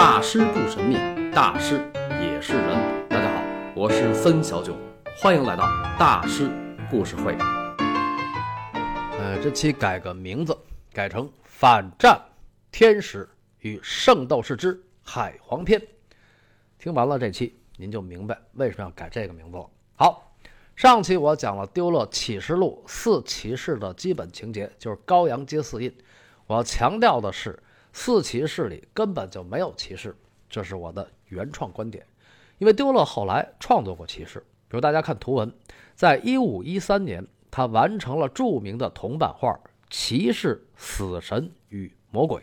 大师不神秘，大师也是人。大家好，我是森小九，欢迎来到大师故事会。呃，这期改个名字，改成《反战天使与圣斗士之海皇篇》。听完了这期，您就明白为什么要改这个名字了。好，上期我讲了丢了启示录四骑士的基本情节，就是高阳接四印。我要强调的是。四骑士里根本就没有骑士，这是我的原创观点。因为丢勒后来创作过骑士，比如大家看图文，在一五一三年，他完成了著名的铜版画《骑士、死神与魔鬼》，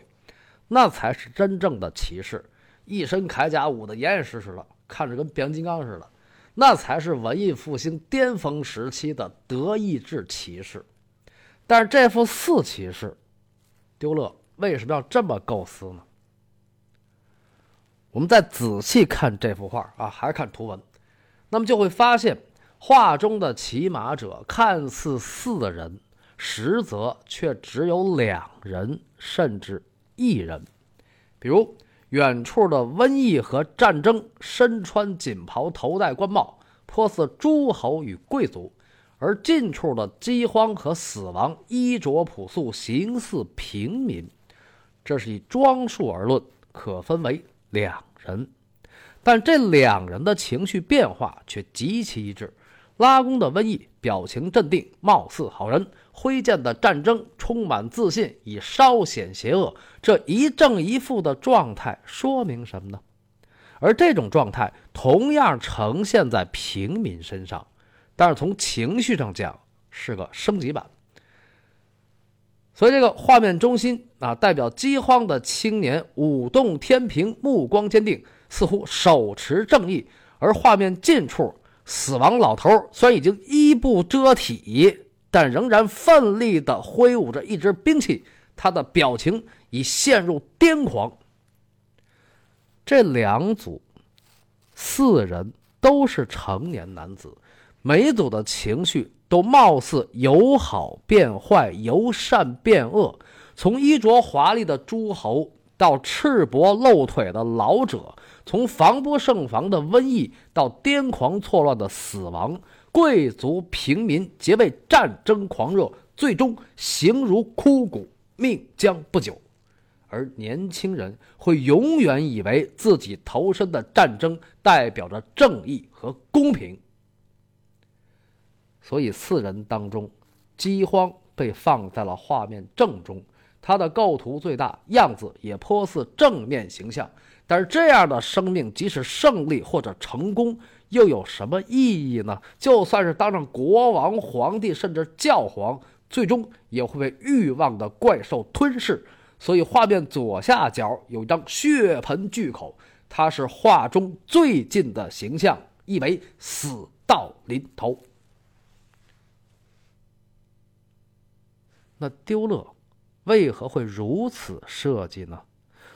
那才是真正的骑士，一身铠甲，捂得严严实实的，看着跟变形金刚似的，那才是文艺复兴巅峰时期的德意志骑士。但是这幅四骑士，丢勒。为什么要这么构思呢？我们再仔细看这幅画啊，还看图文，那么就会发现，画中的骑马者看似四人，实则却只有两人，甚至一人。比如远处的瘟疫和战争，身穿锦袍，头戴官帽，颇似诸侯与贵族；而近处的饥荒和死亡，衣着朴素，形似平民。这是以装束而论，可分为两人，但这两人的情绪变化却极其一致。拉弓的瘟疫表情镇定，貌似好人；挥剑的战争充满自信，已稍显邪恶。这一正一负的状态说明什么呢？而这种状态同样呈现在平民身上，但是从情绪上讲是个升级版。所以，这个画面中心啊，代表饥荒的青年舞动天平，目光坚定，似乎手持正义；而画面近处，死亡老头虽然已经衣不遮体，但仍然奋力地挥舞着一支兵器，他的表情已陷入癫狂。这两组四人都是成年男子，每组的情绪。都貌似由好变坏，由善变恶。从衣着华丽的诸侯，到赤膊露腿的老者；从防不胜防的瘟疫，到癫狂错乱的死亡。贵族、平民皆为战争狂热，最终形如枯骨，命将不久。而年轻人会永远以为自己投身的战争代表着正义和公平。所以，四人当中，饥荒被放在了画面正中，它的构图最大，样子也颇似正面形象。但是，这样的生命，即使胜利或者成功，又有什么意义呢？就算是当上国王、皇帝，甚至教皇，最终也会被欲望的怪兽吞噬。所以，画面左下角有一张血盆巨口，它是画中最近的形象，意为死到临头。那丢勒为何会如此设计呢？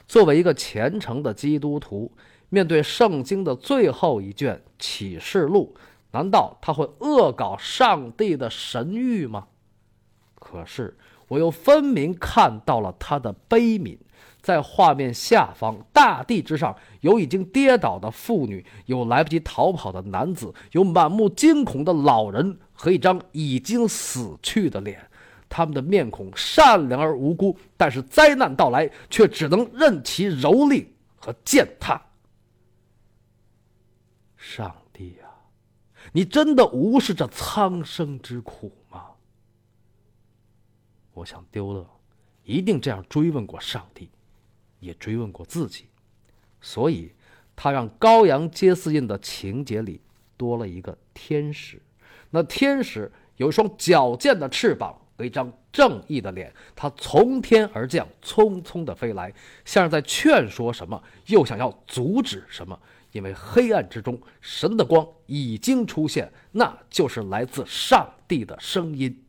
作为一个虔诚的基督徒，面对圣经的最后一卷《启示录》，难道他会恶搞上帝的神谕吗？可是我又分明看到了他的悲悯。在画面下方，大地之上有已经跌倒的妇女，有来不及逃跑的男子，有满目惊恐的老人和一张已经死去的脸。他们的面孔善良而无辜，但是灾难到来，却只能任其蹂躏和践踏。上帝呀，你真的无视这苍生之苦吗？我想丢了，一定这样追问过上帝，也追问过自己，所以他让羔羊接四印的情节里多了一个天使。那天使有一双矫健的翅膀。一张正义的脸，他从天而降，匆匆的飞来，像是在劝说什么，又想要阻止什么。因为黑暗之中，神的光已经出现，那就是来自上帝的声音。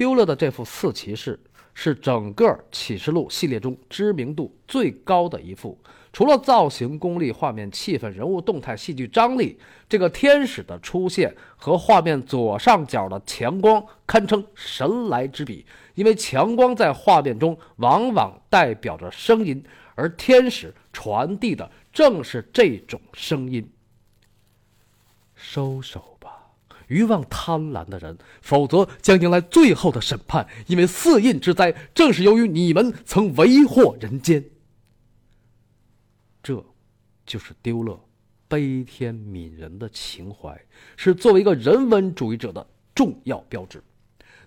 丢了的这副四骑士，是整个启示录系列中知名度最高的一幅。除了造型功力、画面气氛、人物动态、戏剧张力，这个天使的出现和画面左上角的强光堪称神来之笔。因为强光在画面中往往代表着声音，而天使传递的正是这种声音。收手吧，欲望贪婪的人，否则将迎来最后的审判。因为四印之灾，正是由于你们曾为祸人间。这，就是丢勒悲天悯人的情怀，是作为一个人文主义者的重要标志。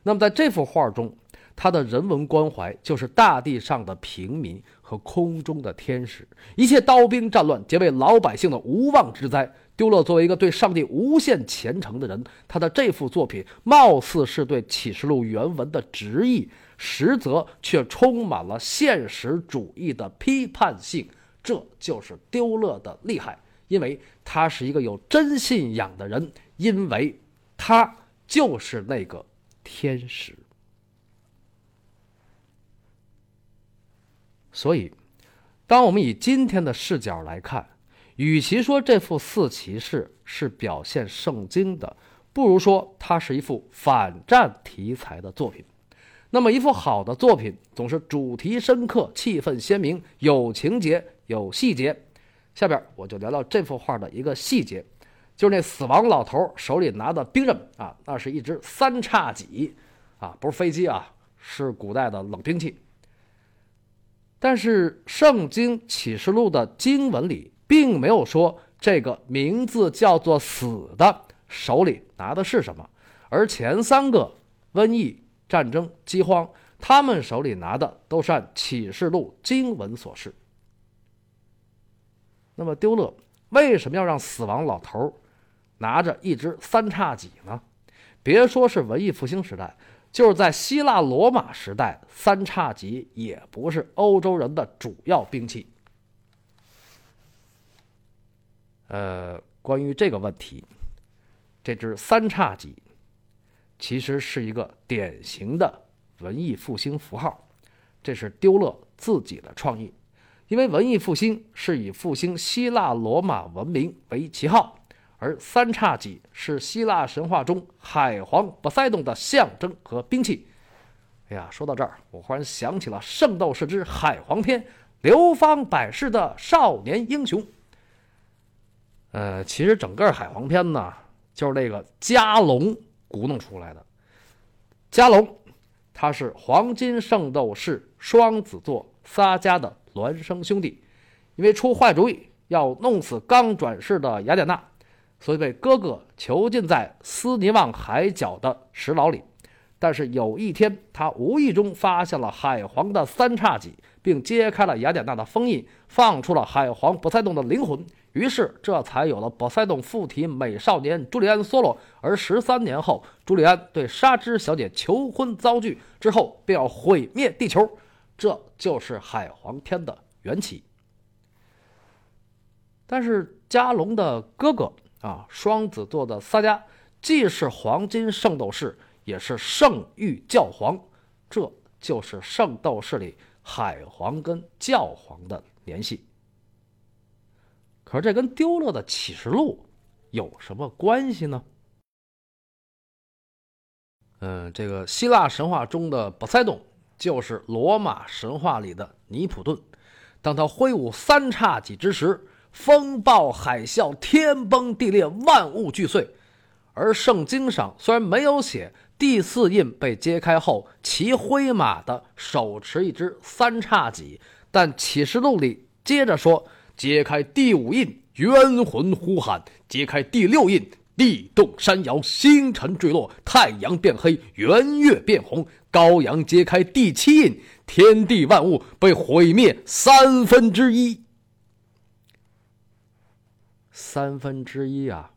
那么，在这幅画中，他的人文关怀就是大地上的平民和空中的天使，一切刀兵战乱皆为老百姓的无妄之灾。丢勒作为一个对上帝无限虔诚的人，他的这幅作品貌似是对启示录原文的直译，实则却充满了现实主义的批判性。这就是丢勒的厉害，因为他是一个有真信仰的人，因为他就是那个天使。所以，当我们以今天的视角来看，与其说这幅四骑士是表现圣经的，不如说它是一幅反战题材的作品。那么，一幅好的作品总是主题深刻、气氛鲜明、有情节。有细节，下边我就聊聊这幅画的一个细节，就是那死亡老头手里拿的兵刃啊，那是一支三叉戟啊，不是飞机啊，是古代的冷兵器。但是《圣经启示录》的经文里并没有说这个名字叫做“死”的手里拿的是什么，而前三个瘟疫、战争、饥荒，他们手里拿的都是按启示录经文所示。那么丢勒为什么要让死亡老头拿着一只三叉戟呢？别说是文艺复兴时代，就是在希腊罗马时代，三叉戟也不是欧洲人的主要兵器。呃，关于这个问题，这支三叉戟其实是一个典型的文艺复兴符号，这是丢勒自己的创意。因为文艺复兴是以复兴希腊罗马文明为旗号，而三叉戟是希腊神话中海皇波塞冬的象征和兵器。哎呀，说到这儿，我忽然想起了《圣斗士之海皇篇》，流芳百世的少年英雄。呃，其实整个海皇篇呢，就是那个加龙鼓弄出来的。加龙，他是黄金圣斗士双子座撒迦的。孪生兄弟，因为出坏主意要弄死刚转世的雅典娜，所以被哥哥囚禁在斯尼旺海角的石牢里。但是有一天，他无意中发现了海皇的三叉戟，并揭开了雅典娜的封印，放出了海皇波塞冬的灵魂。于是，这才有了波塞冬附体美少年朱利安·梭罗。而十三年后，朱利安对纱织小姐求婚遭拒之后，便要毁灭地球。这就是海皇篇的缘起。但是加龙的哥哥啊，双子座的撒迦，既是黄金圣斗士，也是圣域教皇，这就是圣斗士里海皇跟教皇的联系。可是这跟丢了的启示录有什么关系呢？嗯，这个希腊神话中的波塞冬。就是罗马神话里的尼普顿，当他挥舞三叉戟之时，风暴海啸，天崩地裂，万物俱碎。而圣经上虽然没有写第四印被揭开后骑灰马的手持一支三叉戟，但启示录里接着说：揭开第五印，冤魂呼喊；揭开第六印。地动山摇，星辰坠落，太阳变黑，圆月变红，羔羊揭开第七印，天地万物被毁灭三分之一。三分之一啊！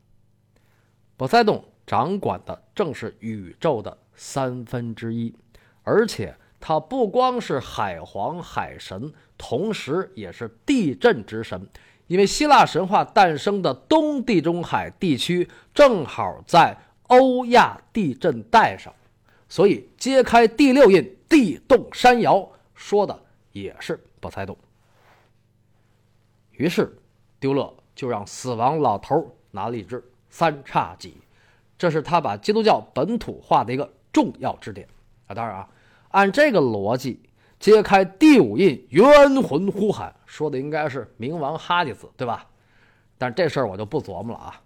波塞冬掌管的正是宇宙的三分之一，而且他不光是海皇海神，同时也是地震之神。因为希腊神话诞生的东地中海地区正好在欧亚地震带上，所以揭开第六印地动山摇，说的也是波塞冬。于是，丢勒就让死亡老头拿了一支三叉戟，这是他把基督教本土化的一个重要支点啊。当然啊，按这个逻辑，揭开第五印，冤魂呼喊，说的应该是冥王哈迪斯，对吧？但这事儿我就不琢磨了啊。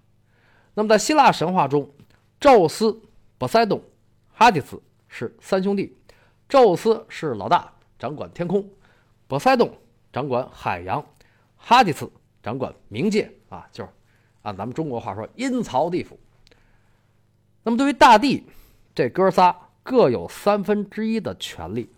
那么在希腊神话中，宙斯、波塞冬、哈迪斯是三兄弟，宙斯是老大，掌管天空；波塞冬掌管海洋。哈迪斯掌管冥界啊，就是按咱们中国话说阴曹地府。那么对于大地，这哥仨各有三分之一的权利。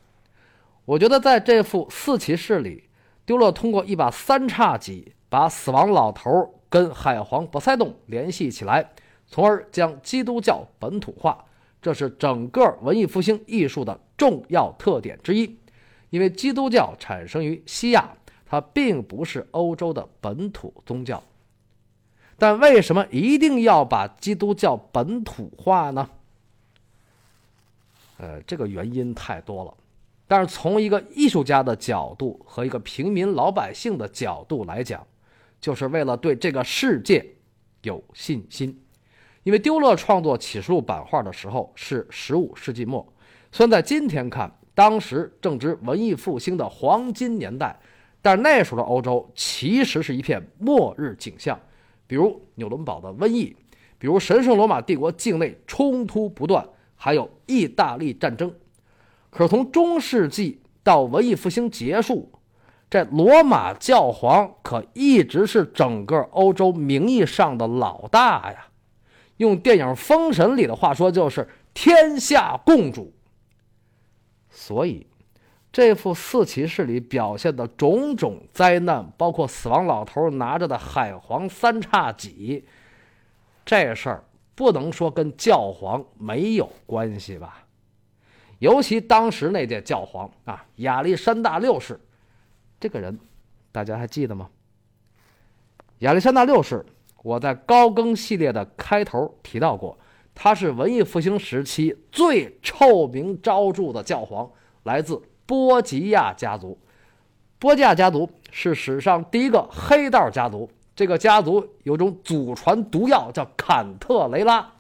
我觉得在这副四骑士里，丢勒通过一把三叉戟把死亡老头跟海皇波塞冬联系起来，从而将基督教本土化，这是整个文艺复兴艺术的重要特点之一。因为基督教产生于西亚。它并不是欧洲的本土宗教，但为什么一定要把基督教本土化呢？呃，这个原因太多了，但是从一个艺术家的角度和一个平民老百姓的角度来讲，就是为了对这个世界有信心。因为丢勒创作启示录版画的时候是十五世纪末，虽然在今天看，当时正值文艺复兴的黄金年代。但那时候的欧洲其实是一片末日景象，比如纽伦堡的瘟疫，比如神圣罗马帝国境内冲突不断，还有意大利战争。可是从中世纪到文艺复兴结束，这罗马教皇可一直是整个欧洲名义上的老大呀。用电影《封神》里的话说，就是天下共主。所以。这副四骑士里表现的种种灾难，包括死亡老头拿着的海皇三叉戟，这事儿不能说跟教皇没有关系吧？尤其当时那届教皇啊，亚历山大六世，这个人大家还记得吗？亚历山大六世，我在高更系列的开头提到过，他是文艺复兴时期最臭名昭著的教皇，来自。波吉亚家族，波吉亚家族是史上第一个黑道家族。这个家族有种祖传毒药叫坎特雷拉。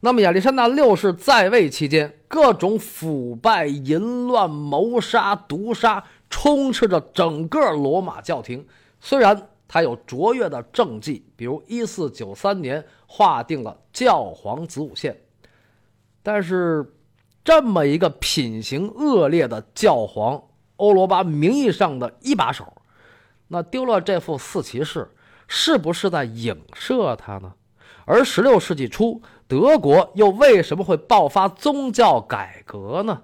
那么亚历山大六世在位期间，各种腐败、淫乱、谋杀、毒杀充斥着整个罗马教廷。虽然他有卓越的政绩，比如1493年划定了教皇子午线，但是。这么一个品行恶劣的教皇，欧罗巴名义上的一把手，那丢了这副四骑士，是不是在影射他呢？而十六世纪初，德国又为什么会爆发宗教改革呢？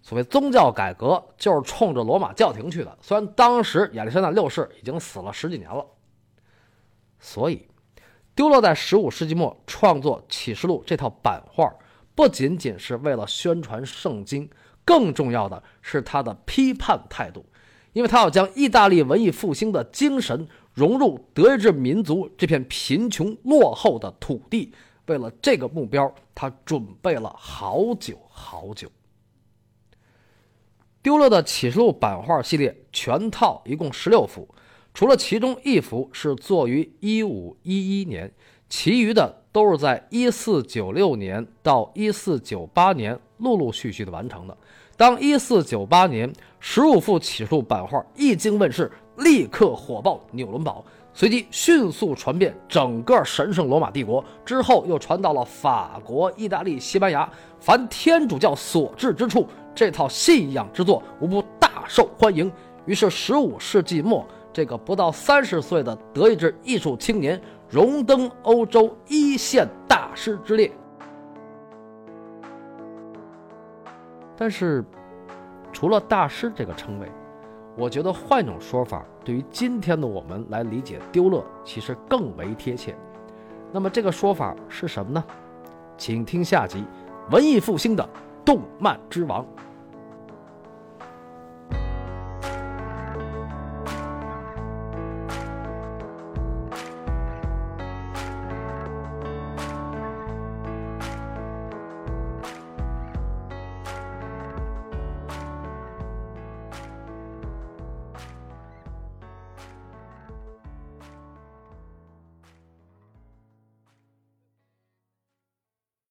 所谓宗教改革，就是冲着罗马教廷去的。虽然当时亚历山大六世已经死了十几年了，所以丢勒在十五世纪末创作《启示录》这套版画。不仅仅是为了宣传圣经，更重要的是他的批判态度，因为他要将意大利文艺复兴的精神融入德意志民族这片贫穷落后的土地。为了这个目标，他准备了好久好久。丢勒的启示录版画系列全套一共十六幅，除了其中一幅是作于一五一一年，其余的。都是在一四九六年到一四九八年陆陆续续的完成的。当一四九八年十五幅启示录版画一经问世，立刻火爆纽伦堡，随即迅速传遍整个神圣罗马帝国，之后又传到了法国、意大利、西班牙。凡天主教所至之处，这套信仰之作无不大受欢迎。于是，十五世纪末，这个不到三十岁的德意志艺术青年。荣登欧洲一线大师之列，但是除了大师这个称谓，我觉得换一种说法，对于今天的我们来理解丢勒，其实更为贴切。那么这个说法是什么呢？请听下集《文艺复兴的动漫之王》。